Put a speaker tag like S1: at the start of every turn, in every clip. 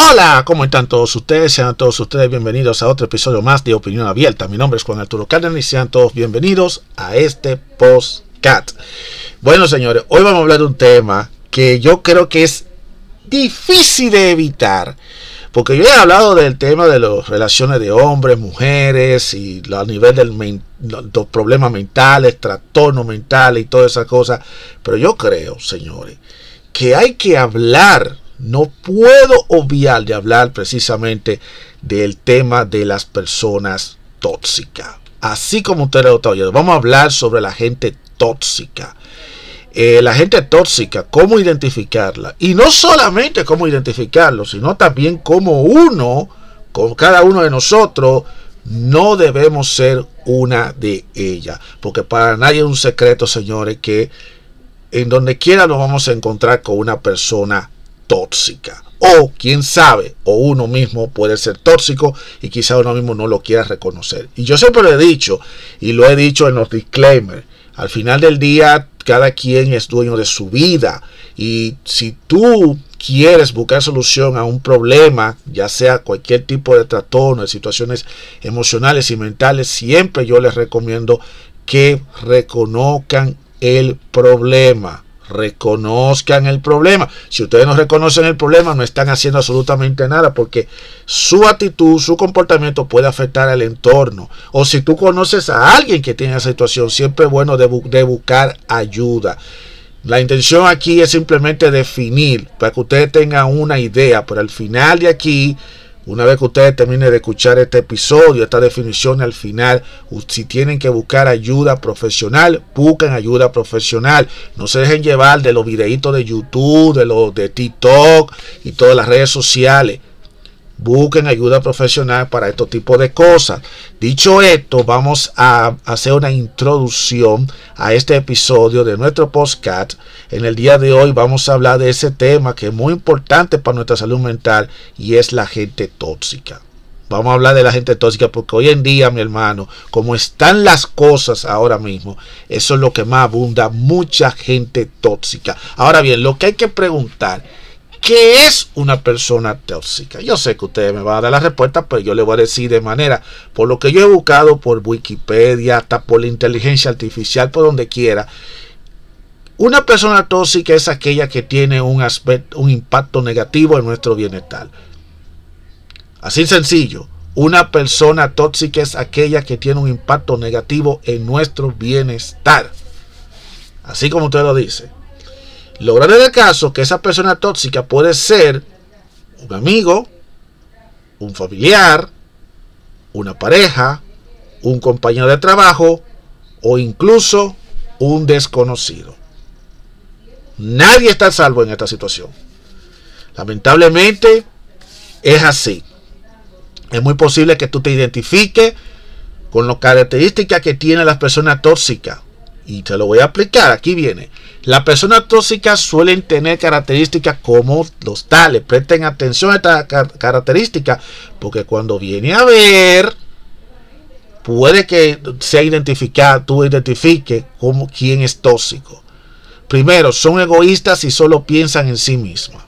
S1: Hola, ¿cómo están todos ustedes? Sean todos ustedes bienvenidos a otro episodio más de Opinión Abierta. Mi nombre es Juan Arturo Cárdenas y sean todos bienvenidos a este postcat. Bueno, señores, hoy vamos a hablar de un tema que yo creo que es difícil de evitar. Porque yo he hablado del tema de las relaciones de hombres, mujeres y a nivel de los problemas mentales, trastornos mentales y todas esas cosas. Pero yo creo, señores, que hay que hablar no puedo obviar de hablar precisamente del tema de las personas tóxicas. Así como ustedes lo están oyendo, vamos a hablar sobre la gente tóxica. Eh, la gente tóxica, cómo identificarla. Y no solamente cómo identificarlo, sino también cómo uno, con cada uno de nosotros, no debemos ser una de ellas. Porque para nadie es un secreto, señores, que en donde quiera nos vamos a encontrar con una persona tóxica. O quién sabe, o uno mismo puede ser tóxico y quizá uno mismo no lo quiera reconocer. Y yo siempre lo he dicho, y lo he dicho en los disclaimers, al final del día cada quien es dueño de su vida. Y si tú quieres buscar solución a un problema, ya sea cualquier tipo de trastorno, de situaciones emocionales y mentales, siempre yo les recomiendo que reconozcan el problema reconozcan el problema. Si ustedes no reconocen el problema, no están haciendo absolutamente nada porque su actitud, su comportamiento puede afectar al entorno. O si tú conoces a alguien que tiene esa situación, siempre es bueno de, de buscar ayuda. La intención aquí es simplemente definir para que ustedes tengan una idea, pero al final de aquí una vez que ustedes terminen de escuchar este episodio, esta definición al final, si tienen que buscar ayuda profesional, busquen ayuda profesional. No se dejen llevar de los videitos de YouTube, de los de TikTok y todas las redes sociales. Busquen ayuda profesional para este tipo de cosas. Dicho esto, vamos a hacer una introducción a este episodio de nuestro podcast. En el día de hoy vamos a hablar de ese tema que es muy importante para nuestra salud mental y es la gente tóxica. Vamos a hablar de la gente tóxica porque hoy en día, mi hermano, como están las cosas ahora mismo, eso es lo que más abunda, mucha gente tóxica. Ahora bien, lo que hay que preguntar ¿Qué es una persona tóxica? Yo sé que ustedes me van a dar la respuesta, pero yo le voy a decir de manera, por lo que yo he buscado por Wikipedia, hasta por la inteligencia artificial, por donde quiera. Una persona tóxica es aquella que tiene un aspecto, un impacto negativo en nuestro bienestar. Así sencillo. Una persona tóxica es aquella que tiene un impacto negativo en nuestro bienestar. Así como usted lo dice. Lograr en el caso que esa persona tóxica puede ser un amigo, un familiar, una pareja, un compañero de trabajo o incluso un desconocido. Nadie está salvo en esta situación. Lamentablemente es así. Es muy posible que tú te identifiques con las características que tienen las personas tóxicas. Y te lo voy a aplicar. Aquí viene. Las personas tóxicas suelen tener características como los tales. Presten atención a estas características porque cuando viene a ver, puede que sea identificado, tú identifiques como quién es tóxico. Primero, son egoístas y solo piensan en sí mismas.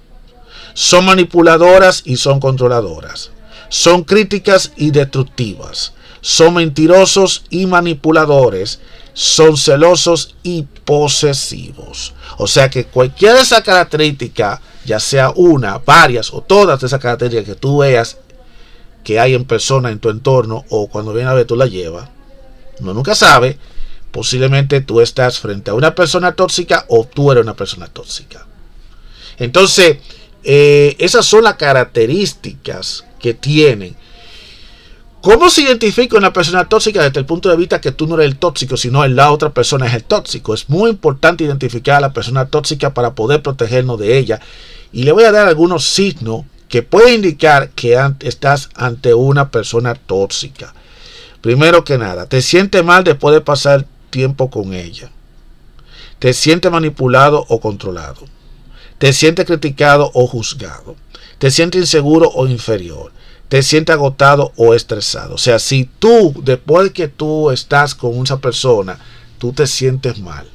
S1: Son manipuladoras y son controladoras. Son críticas y destructivas. Son mentirosos y manipuladores son celosos y posesivos. O sea que cualquiera de esas características, ya sea una, varias o todas esas características que tú veas que hay en persona en tu entorno o cuando viene a ver tú la llevas, uno nunca sabe, posiblemente tú estás frente a una persona tóxica o tú eres una persona tóxica. Entonces, eh, esas son las características que tienen ¿Cómo se identifica una persona tóxica desde el punto de vista que tú no eres el tóxico, sino la otra persona es el tóxico? Es muy importante identificar a la persona tóxica para poder protegernos de ella. Y le voy a dar algunos signos que pueden indicar que estás ante una persona tóxica. Primero que nada, te sientes mal después de pasar tiempo con ella. Te sientes manipulado o controlado. Te sientes criticado o juzgado. Te sientes inseguro o inferior te sientes agotado o estresado. O sea, si tú, después de que tú estás con esa persona, tú te sientes mal,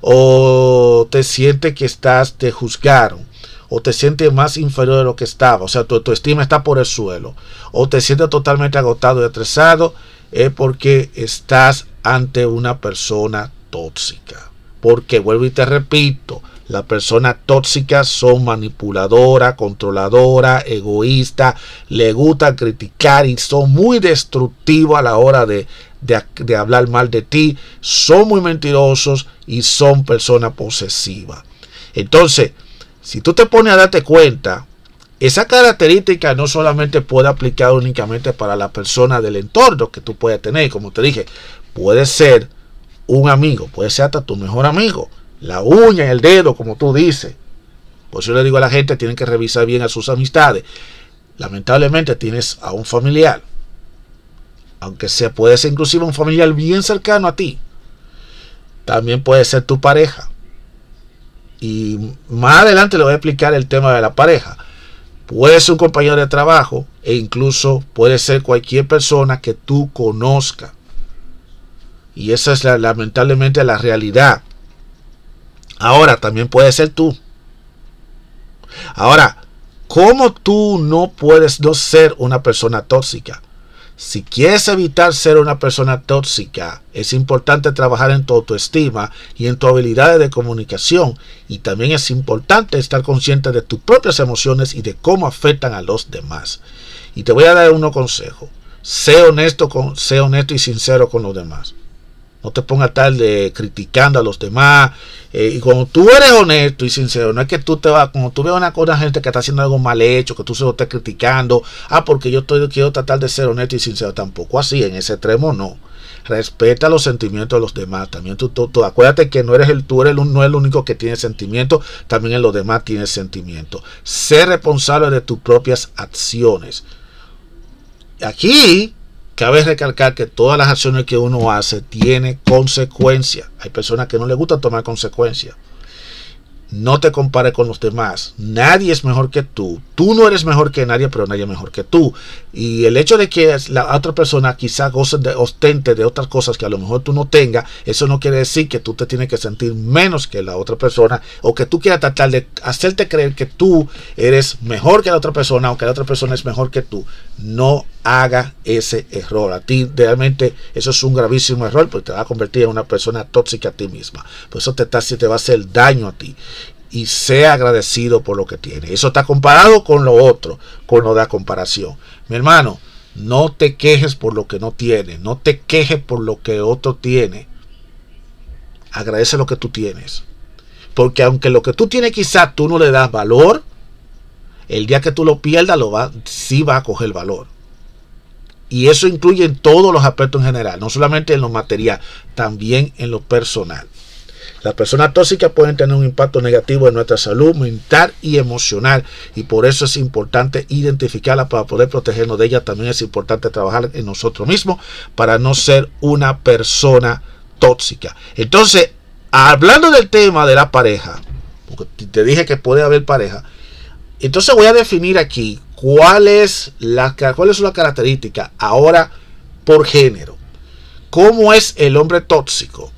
S1: o te sientes que estás, te juzgaron, o te sientes más inferior de lo que estaba, o sea, tu, tu estima está por el suelo, o te sientes totalmente agotado y estresado, es porque estás ante una persona tóxica. Porque vuelvo y te repito, las personas tóxicas son manipuladoras, controladoras, egoístas, le gusta criticar y son muy destructivos a la hora de, de, hablar mal de ti, son muy mentirosos y son personas posesivas. Entonces, si tú te pones a darte cuenta, esa característica no solamente puede aplicar únicamente para la persona del entorno que tú puedes tener, como te dije, puede ser un amigo, puede ser hasta tu mejor amigo, la uña, el dedo, como tú dices. Por eso le digo a la gente, tienen que revisar bien a sus amistades. Lamentablemente tienes a un familiar aunque sea puede ser inclusive un familiar bien cercano a ti. También puede ser tu pareja. Y más adelante le voy a explicar el tema de la pareja. Puede ser un compañero de trabajo e incluso puede ser cualquier persona que tú conozcas. Y esa es lamentablemente la realidad. Ahora, también puede ser tú. Ahora, ¿cómo tú no puedes no ser una persona tóxica? Si quieres evitar ser una persona tóxica, es importante trabajar en tu autoestima y en tu habilidades de comunicación. Y también es importante estar consciente de tus propias emociones y de cómo afectan a los demás. Y te voy a dar unos consejos. Sé honesto, con, sé honesto y sincero con los demás. No te pongas tal de criticando a los demás. Eh, y cuando tú eres honesto y sincero, no es que tú te vas, como tú ves una, cosa gente que está haciendo algo mal hecho, que tú se lo estés criticando, ah, porque yo estoy, quiero tratar de ser honesto y sincero, tampoco así, en ese extremo no. Respeta los sentimientos de los demás. También tú, tú, acuérdate que no eres el, tú eres no es el único que tiene sentimientos, también en los demás tienes sentimientos. Sé responsable de tus propias acciones. Aquí Cabe recalcar que todas las acciones que uno hace tienen consecuencias. Hay personas que no les gusta tomar consecuencias. No te compares con los demás. Nadie es mejor que tú. Tú no eres mejor que nadie, pero nadie es mejor que tú. Y el hecho de que la otra persona quizá goce de, ostente de otras cosas que a lo mejor tú no tengas, eso no quiere decir que tú te tienes que sentir menos que la otra persona o que tú quieras tratar de hacerte creer que tú eres mejor que la otra persona o que la otra persona es mejor que tú. No haga ese error. A ti realmente eso es un gravísimo error porque te va a convertir en una persona tóxica a ti misma. Por eso te, te va a hacer daño a ti y sea agradecido por lo que tiene. Eso está comparado con lo otro, con lo de la comparación. Mi hermano, no te quejes por lo que no tiene, no te quejes por lo que otro tiene. Agradece lo que tú tienes. Porque aunque lo que tú tienes quizás tú no le das valor, el día que tú lo pierdas, lo va, sí va a coger valor. Y eso incluye en todos los aspectos en general, no solamente en lo material, también en lo personal. Las personas tóxicas pueden tener un impacto negativo en nuestra salud mental y emocional y por eso es importante identificarla para poder protegernos de ella. También es importante trabajar en nosotros mismos para no ser una persona tóxica. Entonces, hablando del tema de la pareja, porque te dije que puede haber pareja, entonces voy a definir aquí cuál es la, cuáles son las características ahora por género. ¿Cómo es el hombre tóxico?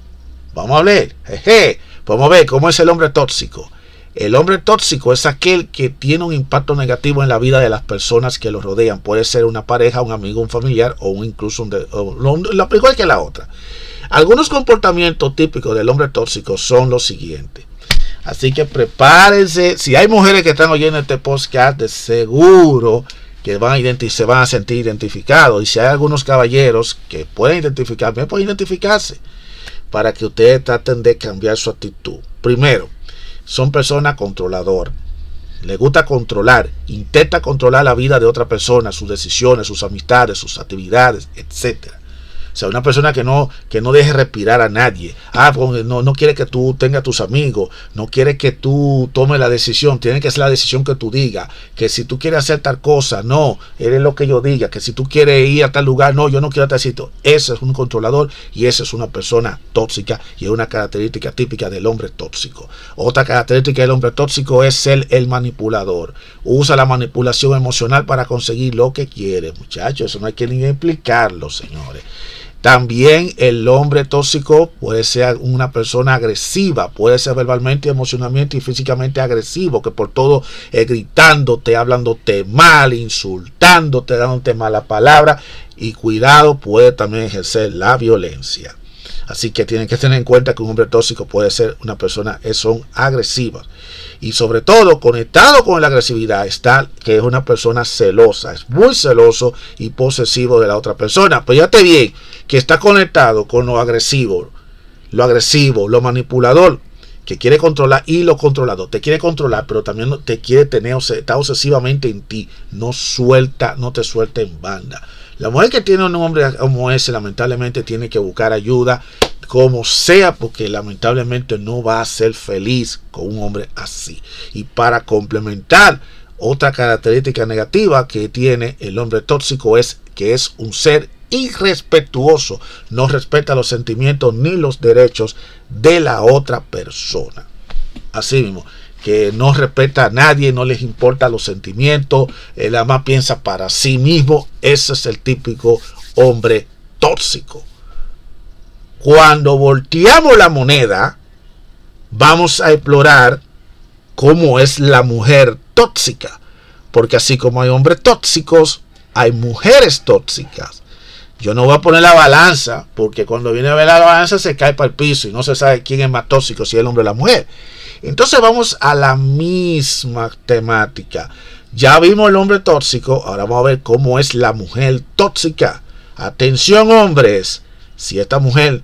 S1: Vamos a ver. Jeje. Vamos a ver cómo es el hombre tóxico. El hombre tóxico es aquel que tiene un impacto negativo en la vida de las personas que lo rodean. Puede ser una pareja, un amigo, un familiar o incluso un igual que la otra. Algunos comportamientos típicos del hombre tóxico son los siguientes. Así que prepárense. Si hay mujeres que están oyendo este podcast, de seguro que van a se van a sentir identificados. Y si hay algunos caballeros que pueden identificarme, pueden identificarse para que ustedes traten de cambiar su actitud. Primero, son personas controladoras. Le gusta controlar, intenta controlar la vida de otra persona, sus decisiones, sus amistades, sus actividades, etcétera. O sea, una persona que no, que no deje respirar a nadie. Ah, pues, no, no quiere que tú tengas tus amigos. No quiere que tú tomes la decisión. Tiene que ser la decisión que tú digas. Que si tú quieres hacer tal cosa, no, eres lo que yo diga. Que si tú quieres ir a tal lugar, no, yo no quiero tal sitio. Ese es un controlador y esa es una persona tóxica y es una característica típica del hombre tóxico. Otra característica del hombre tóxico es ser el manipulador. Usa la manipulación emocional para conseguir lo que quiere, muchachos. Eso no hay que ni explicarlo, señores. También el hombre tóxico puede ser una persona agresiva, puede ser verbalmente, emocionalmente y físicamente agresivo, que por todo eh, gritándote, hablándote mal, insultándote, dándote mala palabra. Y cuidado, puede también ejercer la violencia. Así que tienen que tener en cuenta que un hombre tóxico puede ser una persona, eh, son agresivas. Y sobre todo, conectado con la agresividad está que es una persona celosa, es muy celoso y posesivo de la otra persona. Pues ya te bien que está conectado con lo agresivo, lo agresivo, lo manipulador, que quiere controlar y lo controlado. Te quiere controlar, pero también te quiere tener, está obsesivamente en ti. No suelta, no te suelta en banda. La mujer que tiene un hombre como ese, lamentablemente, tiene que buscar ayuda como sea, porque lamentablemente no va a ser feliz con un hombre así. Y para complementar, otra característica negativa que tiene el hombre tóxico es que es un ser irrespetuoso, no respeta los sentimientos ni los derechos de la otra persona. Así mismo, que no respeta a nadie, no les importa los sentimientos, él nada más piensa para sí mismo, ese es el típico hombre tóxico. Cuando volteamos la moneda, vamos a explorar cómo es la mujer tóxica. Porque así como hay hombres tóxicos, hay mujeres tóxicas. Yo no voy a poner la balanza, porque cuando viene a ver la balanza se cae para el piso y no se sabe quién es más tóxico, si es el hombre o la mujer. Entonces vamos a la misma temática. Ya vimos el hombre tóxico, ahora vamos a ver cómo es la mujer tóxica. Atención hombres, si esta mujer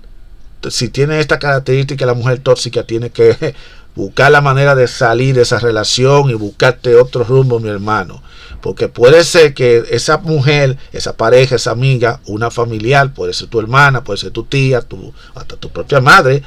S1: si tiene esta característica, la mujer tóxica tiene que buscar la manera de salir de esa relación y buscarte otro rumbo, mi hermano. Porque puede ser que esa mujer, esa pareja, esa amiga, una familiar, puede ser tu hermana, puede ser tu tía, tu, hasta tu propia madre,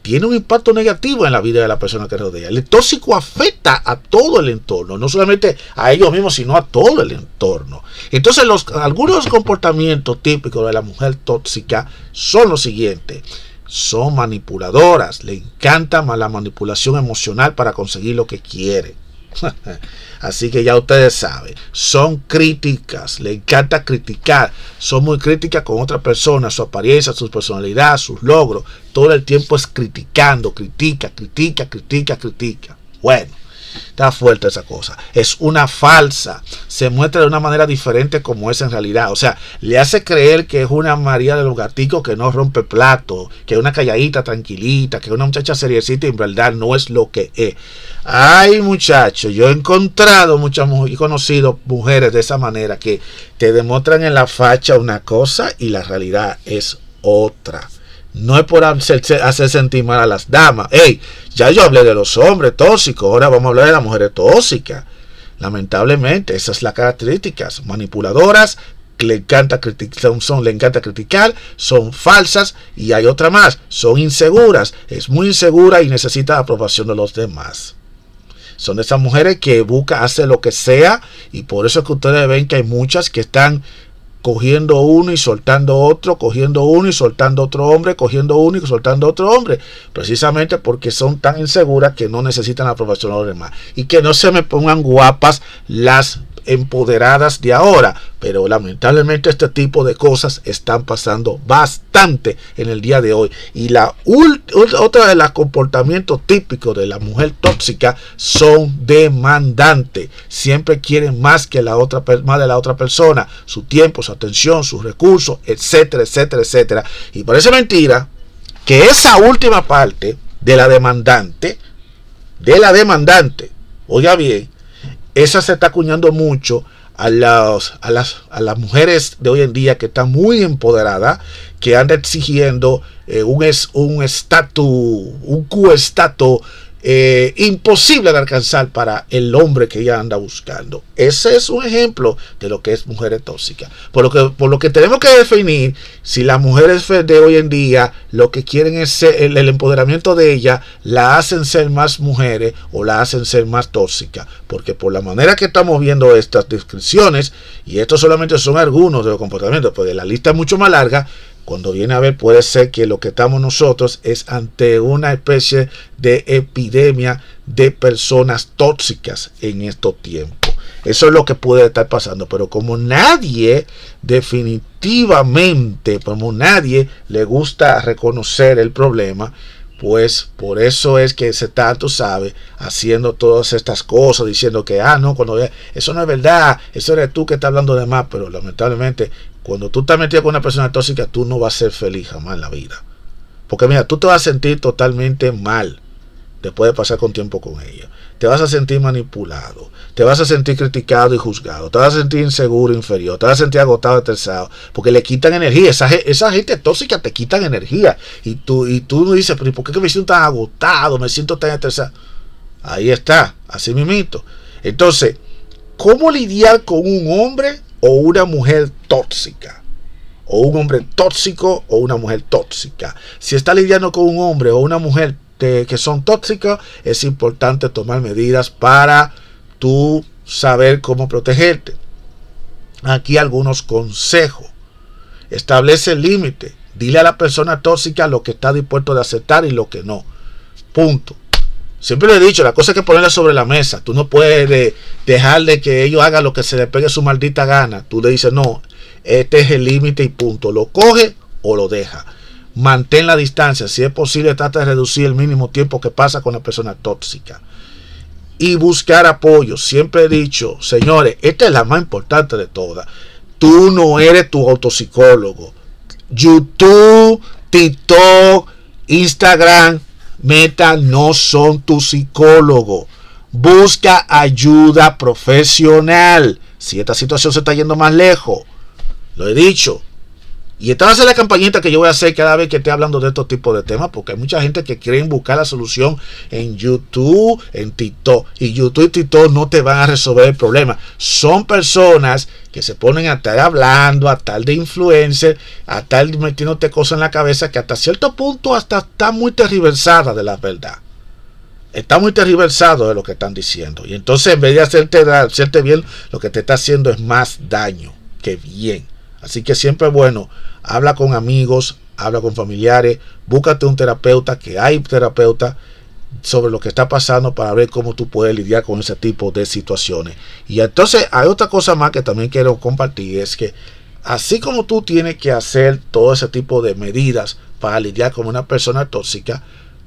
S1: tiene un impacto negativo en la vida de la persona que rodea. El tóxico afecta a todo el entorno, no solamente a ellos mismos, sino a todo el entorno. Entonces, los, algunos comportamientos típicos de la mujer tóxica son los siguientes son manipuladoras, le encanta la manipulación emocional para conseguir lo que quiere. Así que ya ustedes saben, son críticas, le encanta criticar, son muy críticas con otra persona, su apariencia, su personalidad, sus logros. Todo el tiempo es criticando, critica, critica, critica, critica. Bueno, Está fuerte esa cosa. Es una falsa. Se muestra de una manera diferente como es en realidad. O sea, le hace creer que es una María de los gaticos que no rompe plato, que es una calladita tranquilita, que es una muchacha seriecita y en verdad no es lo que es. Ay, muchachos, yo he encontrado muchas y conocido mujeres de esa manera que te demuestran en la facha una cosa y la realidad es otra. No es por hacer, sentir mal a las damas. Hey, ya yo hablé de los hombres tóxicos, ahora vamos a hablar de las mujeres tóxicas. Lamentablemente, esas son las características. Manipuladoras, le encanta criticar, son, le encanta criticar, son falsas y hay otra más, son inseguras, es muy insegura y necesita la aprobación de los demás. Son esas mujeres que busca hacer lo que sea y por eso es que ustedes ven que hay muchas que están cogiendo uno y soltando otro, cogiendo uno y soltando otro hombre, cogiendo uno y soltando otro hombre, precisamente porque son tan inseguras que no necesitan la aprobación de los demás. Y que no se me pongan guapas las empoderadas de ahora. Pero lamentablemente este tipo de cosas están pasando bastante en el día de hoy. Y la otra de los comportamientos típicos de la mujer tóxica son demandantes. Siempre quieren más que la otra más de la otra persona, su tiempo, su atención, sus recursos, etcétera, etcétera, etcétera. Y parece mentira que esa última parte de la demandante, de la demandante, oiga bien, esa se está acuñando mucho a las, a, las, a las mujeres de hoy en día que están muy empoderadas, que andan exigiendo eh, un estatus, un, un Q-estatus eh, imposible de alcanzar para el hombre que ella anda buscando. Ese es un ejemplo de lo que es mujeres tóxicas. Por lo que, por lo que tenemos que definir si las mujeres de hoy en día lo que quieren es el, el, empoderamiento de ella, la hacen ser más mujeres o la hacen ser más tóxicas. Porque por la manera que estamos viendo estas descripciones, y estos solamente son algunos de los comportamientos, porque la lista es mucho más larga, cuando viene a ver, puede ser que lo que estamos nosotros es ante una especie de epidemia de personas tóxicas en estos tiempos. Eso es lo que puede estar pasando. Pero como nadie, definitivamente, como nadie le gusta reconocer el problema, pues por eso es que ese tanto sabe haciendo todas estas cosas, diciendo que, ah, no, cuando eso no es verdad, eso eres tú que estás hablando de más, pero lamentablemente cuando tú estás metido con una persona tóxica, tú no vas a ser feliz jamás en la vida. Porque mira, tú te vas a sentir totalmente mal después de pasar con tiempo con ella. Te vas a sentir manipulado, te vas a sentir criticado y juzgado, te vas a sentir inseguro, inferior, te vas a sentir agotado, estresado, porque le quitan energía. Esa, esa gente tóxica te quitan energía. Y tú, y tú dices, pero ¿por qué me siento tan agotado? Me siento tan estresado. Ahí está, así mismito. Entonces, ¿cómo lidiar con un hombre o una mujer tóxica? O un hombre tóxico o una mujer tóxica. Si está lidiando con un hombre o una mujer que son tóxicas, es importante tomar medidas para tú saber cómo protegerte. Aquí algunos consejos. Establece el límite. Dile a la persona tóxica lo que está dispuesto de aceptar y lo que no. Punto. Siempre le he dicho, la cosa es que ponerla sobre la mesa. Tú no puedes dejarle que ellos hagan lo que se le pegue su maldita gana. Tú le dices, no, este es el límite y punto. Lo coge o lo deja. Mantén la distancia. Si es posible, trata de reducir el mínimo tiempo que pasa con la persona tóxica. Y buscar apoyo. Siempre he dicho, señores, esta es la más importante de todas. Tú no eres tu autopsicólogo. YouTube, TikTok, Instagram, Meta no son tu psicólogo. Busca ayuda profesional. Si esta situación se está yendo más lejos, lo he dicho, y esta va a ser la campañita que yo voy a hacer cada vez que esté hablando de estos tipos de temas, porque hay mucha gente que quiere buscar la solución en YouTube, en TikTok. Y YouTube y TikTok no te van a resolver el problema. Son personas que se ponen a estar hablando, a tal de influencer, a tal metiéndote cosas en la cabeza que hasta cierto punto hasta está muy tergiversada de la verdad. Está muy tergiversado de lo que están diciendo. Y entonces en vez de hacerte, hacerte bien, lo que te está haciendo es más daño que bien. Así que siempre es bueno, habla con amigos, habla con familiares, búscate un terapeuta, que hay terapeuta sobre lo que está pasando para ver cómo tú puedes lidiar con ese tipo de situaciones. Y entonces hay otra cosa más que también quiero compartir, es que así como tú tienes que hacer todo ese tipo de medidas para lidiar con una persona tóxica,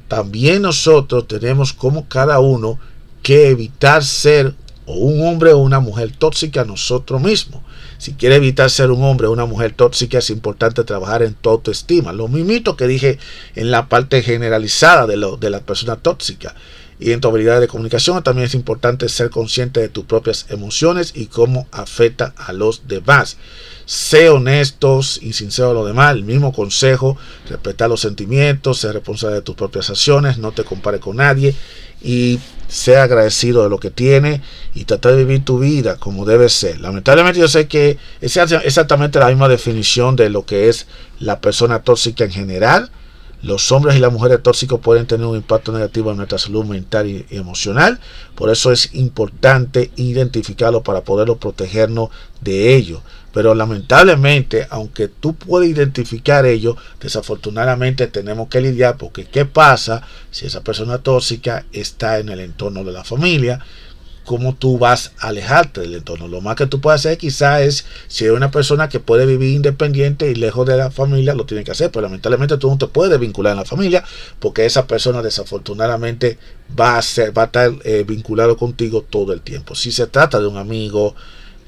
S1: también nosotros tenemos como cada uno que evitar ser o un hombre o una mujer tóxica nosotros mismos. Si quiere evitar ser un hombre o una mujer tóxica, es importante trabajar en tu autoestima. Lo mismo que dije en la parte generalizada de, lo, de la persona tóxica. Y en tu habilidad de comunicación también es importante ser consciente de tus propias emociones y cómo afecta a los demás. Sé honestos y sincero a los demás. El mismo consejo, respetar los sentimientos, ser responsable de tus propias acciones, no te compare con nadie y sea agradecido de lo que tiene y tratar de vivir tu vida como debe ser. Lamentablemente yo sé que es exactamente la misma definición de lo que es la persona tóxica en general. Los hombres y las mujeres tóxicos pueden tener un impacto negativo en nuestra salud mental y, emocional. Por eso es importante identificarlo para poderlo protegernos de ello. Pero lamentablemente, aunque tú puedes identificar ello, desafortunadamente tenemos que lidiar porque ¿qué pasa si esa persona tóxica está en el entorno de la familia? ¿Cómo tú vas a alejarte del entorno? Lo más que tú puedes hacer quizás es, si eres una persona que puede vivir independiente y lejos de la familia, lo tiene que hacer, pero lamentablemente tú no te puedes vincular en la familia porque esa persona desafortunadamente va a, ser, va a estar eh, vinculado contigo todo el tiempo. Si se trata de un amigo,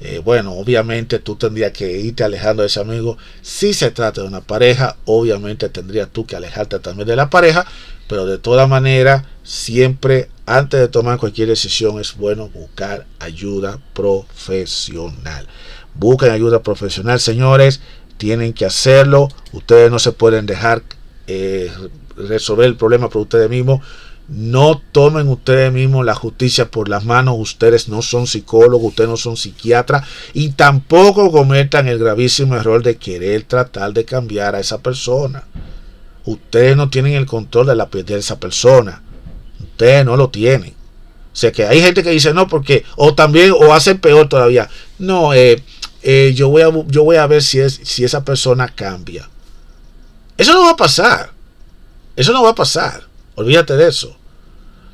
S1: eh, bueno, obviamente tú tendrías que irte alejando de ese amigo. Si se trata de una pareja, obviamente tendrías tú que alejarte también de la pareja. Pero de todas maneras, siempre antes de tomar cualquier decisión es bueno buscar ayuda profesional. Busquen ayuda profesional, señores. Tienen que hacerlo. Ustedes no se pueden dejar eh, resolver el problema por ustedes mismos. No tomen ustedes mismos la justicia por las manos. Ustedes no son psicólogos, ustedes no son psiquiatras y tampoco cometan el gravísimo error de querer tratar de cambiar a esa persona. Ustedes no tienen el control de la piel de esa persona. Ustedes no lo tienen. O sea que hay gente que dice no porque o también o hacen peor todavía. No, eh, eh, yo voy a yo voy a ver si es si esa persona cambia. Eso no va a pasar. Eso no va a pasar. Olvídate de eso.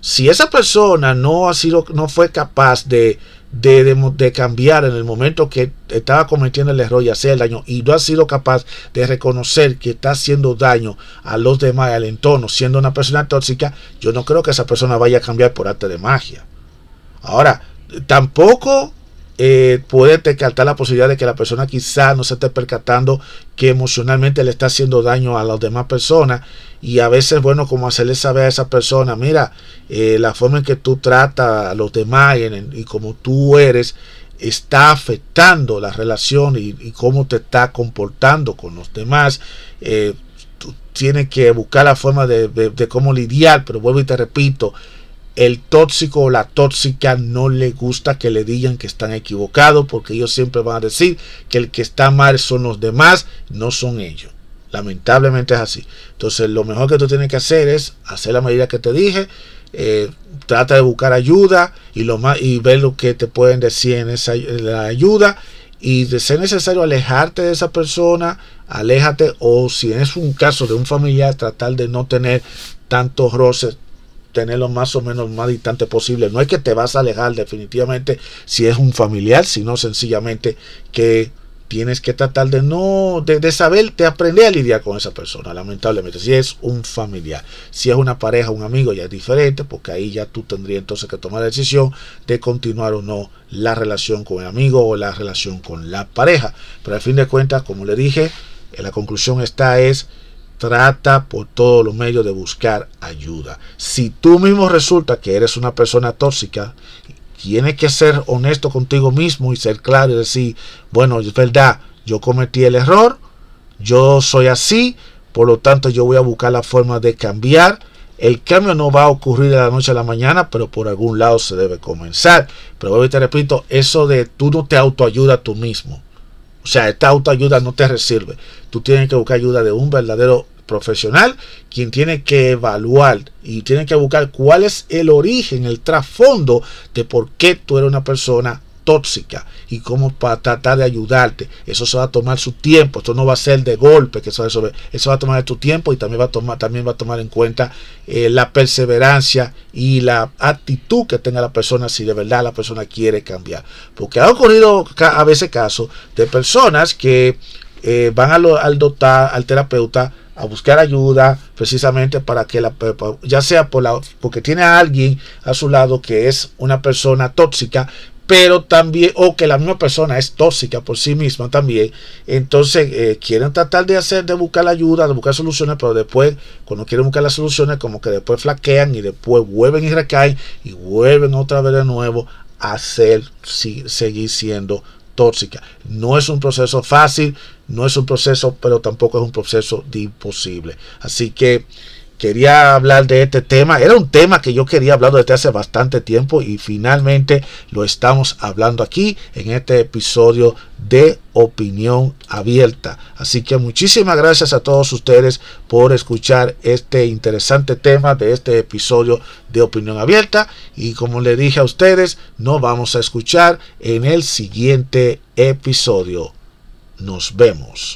S1: Si esa persona no ha sido, no fue capaz de, de, cambiar en el momento que estaba cometiendo el error y hacer el daño y no ha sido capaz de reconocer que está haciendo daño a los demás, al entorno, siendo una persona tóxica, yo no creo que esa persona vaya a cambiar por arte de magia. Ahora, tampoco eh, puede descartar la posibilidad de que la persona quizá no se esté percatando que emocionalmente le está haciendo daño a las demás personas. Y a veces bueno como hacerle saber a esa persona mira eh, la forma en que tú tratas a los demás y, como tú eres está afectando la relación y, cómo te está comportando con los demás eh, tú tienes que buscar la forma de cómo lidiar pero vuelvo y te repito el tóxico o la tóxica no le gusta que le digan que están equivocados porque ellos siempre van a decir que el que está mal son los demás, no son ellos. Lamentablemente es así. Entonces lo mejor que tú tienes que hacer es hacer la medida que te dije. Eh, trata de buscar ayuda y, lo más, y ver lo que te pueden decir en esa la ayuda. Y de ser necesario alejarte de esa persona, aléjate. O si es un caso de un familiar, tratar de no tener tantos roces tenerlo más o menos más distante posible. No es que te vas a alejar definitivamente si es un familiar, sino sencillamente que tienes que tratar de no, de, de aprender a lidiar con esa persona, lamentablemente. Si es un familiar, si es una pareja, un amigo, ya es diferente, porque ahí ya tú tendrías entonces que tomar la decisión de continuar o no la relación con el amigo o la relación con la pareja. Pero al fin de cuentas, como le dije, la conclusión está es trata por todos los medios de buscar ayuda. Si tú mismo resulta que eres una persona tóxica, tienes que ser honesto contigo mismo y ser claro y decir, bueno, es verdad, yo cometí el error, yo soy así, por lo tanto yo voy a buscar la forma de cambiar. El cambio no va a ocurrir de la noche a la mañana, pero por algún lado se debe comenzar. Pero hoy te repito, eso de tú no te autoayuda tú mismo. O sea, esta autoayuda no te sirve. Tú tienes que buscar ayuda de un verdadero profesional, quien tiene que evaluar y tiene que buscar cuál es el origen, el trasfondo de por qué tú eres una persona tóxica y cómo para tratar de ayudarte. Eso se va a tomar su tiempo, esto no va a ser de golpe, que eso, eso, eso va a tomar tu tiempo y también va a tomar, también va a tomar en cuenta eh, la perseverancia y la actitud que tenga la persona si de verdad la persona quiere cambiar. Porque ha ocurrido a veces casos de personas que eh, van al, al, doctor, al terapeuta, a buscar ayuda precisamente para que la ya sea por la porque tiene a alguien a su lado que es una persona tóxica pero también, o que la misma persona es tóxica por sí misma también, entonces eh, quieren tratar de hacer, de buscar la ayuda, de buscar soluciones, pero después, cuando quieren buscar las soluciones, como que después flaquean y después vuelven y recaen y vuelven otra vez de nuevo a ser, seguir siendo tóxica. No es un proceso fácil, no es un proceso, pero tampoco es un proceso de imposible. Así que quería hablar de este tema. Era un tema que yo quería hablar desde hace bastante tiempo y finalmente lo estamos hablando aquí en este episodio de opinión abierta. Así que muchísimas gracias a todos ustedes por escuchar este interesante tema de este episodio de opinión abierta. Y como le dije a ustedes, nos vamos a escuchar en el siguiente episodio. Nos vemos.